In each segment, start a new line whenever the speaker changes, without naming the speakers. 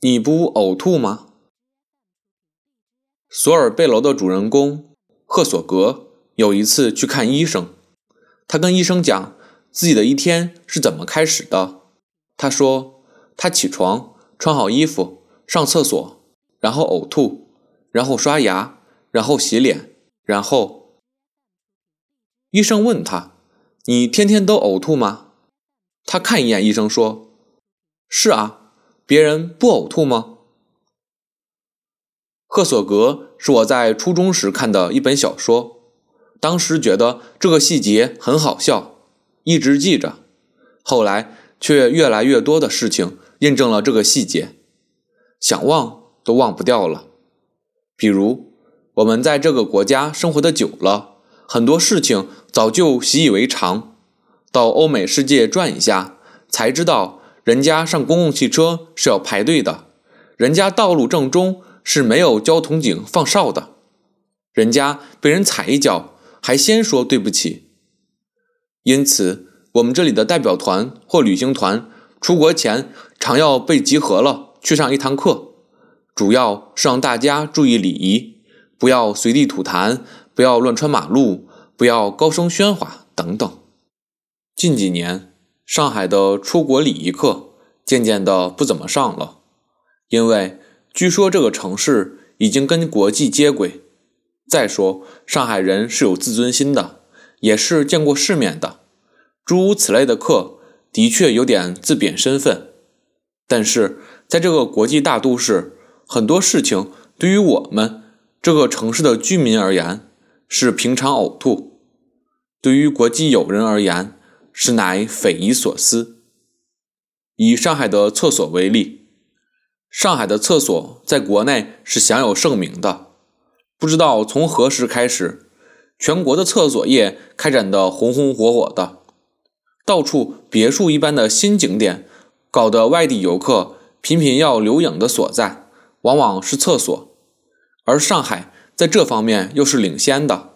你不呕吐吗？索尔贝楼的主人公赫索格有一次去看医生，他跟医生讲自己的一天是怎么开始的。他说他起床，穿好衣服，上厕所，然后呕吐，然后刷牙，然后洗脸，然后……医生问他：“你天天都呕吐吗？”他看一眼医生说：“是啊。”别人不呕吐吗？赫索格是我在初中时看的一本小说，当时觉得这个细节很好笑，一直记着。后来却越来越多的事情印证了这个细节，想忘都忘不掉了。比如，我们在这个国家生活的久了，很多事情早就习以为常，到欧美世界转一下，才知道。人家上公共汽车是要排队的，人家道路正中是没有交通警放哨的，人家被人踩一脚还先说对不起。因此，我们这里的代表团或旅行团出国前常要被集合了去上一堂课，主要是让大家注意礼仪，不要随地吐痰，不要乱穿马路，不要高声喧哗等等。近几年。上海的出国礼仪课渐渐的不怎么上了，因为据说这个城市已经跟国际接轨。再说，上海人是有自尊心的，也是见过世面的，诸如此类的课的确有点自贬身份。但是在这个国际大都市，很多事情对于我们这个城市的居民而言是平常呕吐，对于国际友人而言。实乃匪夷所思。以上海的厕所为例，上海的厕所在国内是享有盛名的。不知道从何时开始，全国的厕所业开展的红红火火的，到处别墅一般的新景点，搞得外地游客频频要留影的所在，往往是厕所。而上海在这方面又是领先的，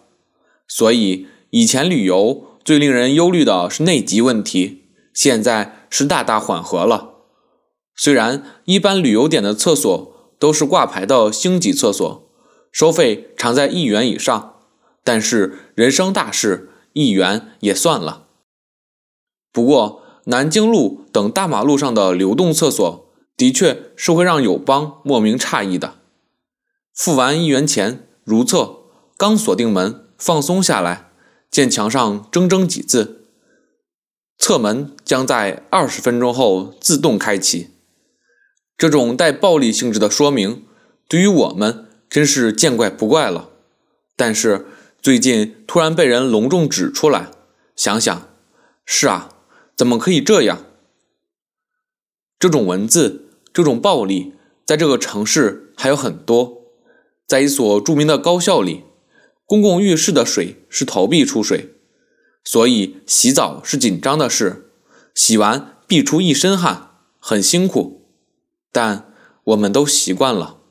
所以以前旅游。最令人忧虑的是内急问题，现在是大大缓和了。虽然一般旅游点的厕所都是挂牌的星级厕所，收费常在一元以上，但是人生大事，一元也算了。不过南京路等大马路上的流动厕所，的确是会让友邦莫名诧异的。付完一元钱如厕，刚锁定门，放松下来。见墙上铮铮几字：“侧门将在二十分钟后自动开启。”这种带暴力性质的说明，对于我们真是见怪不怪了。但是最近突然被人隆重指出来，想想，是啊，怎么可以这样？这种文字，这种暴力，在这个城市还有很多。在一所著名的高校里。公共浴室的水是投币出水，所以洗澡是紧张的事，洗完必出一身汗，很辛苦，但我们都习惯了。